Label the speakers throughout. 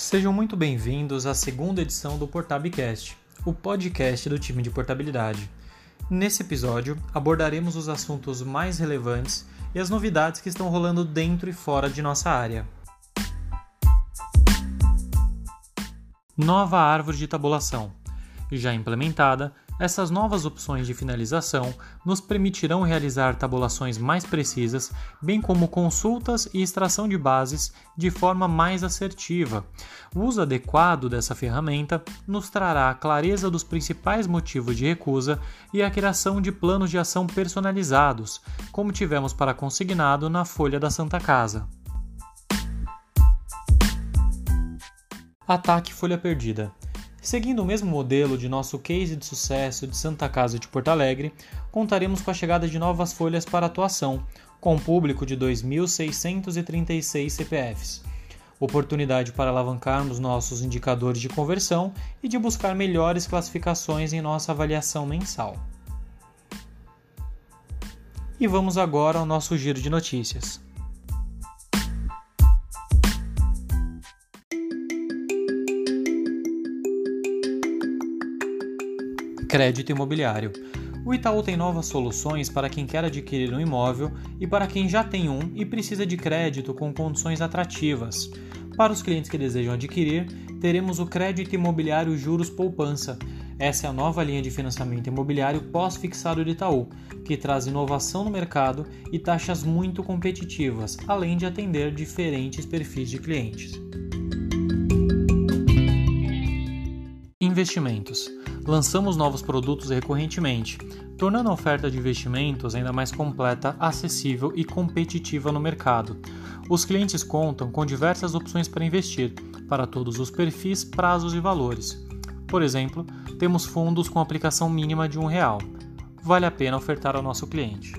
Speaker 1: Sejam muito bem-vindos à segunda edição do Portabcast, o podcast do time de portabilidade. Nesse episódio, abordaremos os assuntos mais relevantes e as novidades que estão rolando dentro e fora de nossa área. Nova árvore de tabulação. Já implementada, essas novas opções de finalização nos permitirão realizar tabulações mais precisas, bem como consultas e extração de bases de forma mais assertiva. O uso adequado dessa ferramenta nos trará a clareza dos principais motivos de recusa e a criação de planos de ação personalizados, como tivemos para consignado na folha da Santa Casa. Ataque Folha Perdida. Seguindo o mesmo modelo de nosso case de sucesso de Santa Casa de Porto Alegre, contaremos com a chegada de novas folhas para atuação, com um público de 2.636 CPFs. Oportunidade para alavancarmos nossos indicadores de conversão e de buscar melhores classificações em nossa avaliação mensal. E vamos agora ao nosso giro de notícias. Crédito imobiliário. O Itaú tem novas soluções para quem quer adquirir um imóvel e para quem já tem um e precisa de crédito com condições atrativas. Para os clientes que desejam adquirir, teremos o crédito imobiliário Juros Poupança. Essa é a nova linha de financiamento imobiliário pós-fixado do Itaú, que traz inovação no mercado e taxas muito competitivas, além de atender diferentes perfis de clientes. Investimentos lançamos novos produtos recorrentemente, tornando a oferta de investimentos ainda mais completa, acessível e competitiva no mercado. Os clientes contam com diversas opções para investir, para todos os perfis, prazos e valores. Por exemplo, temos fundos com aplicação mínima de um real. Vale a pena ofertar ao nosso cliente.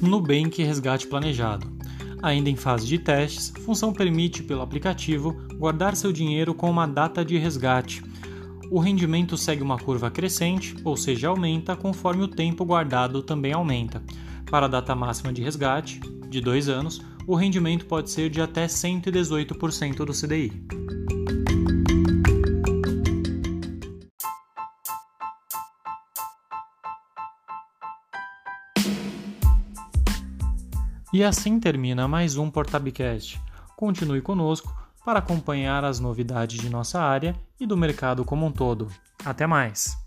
Speaker 1: Nubank Resgate Planejado Ainda em fase de testes, a função permite, pelo aplicativo, guardar seu dinheiro com uma data de resgate. O rendimento segue uma curva crescente, ou seja, aumenta conforme o tempo guardado também aumenta. Para a data máxima de resgate, de 2 anos, o rendimento pode ser de até 118% do CDI. E assim termina mais um Portabcast. Continue conosco para acompanhar as novidades de nossa área e do mercado como um todo. Até mais!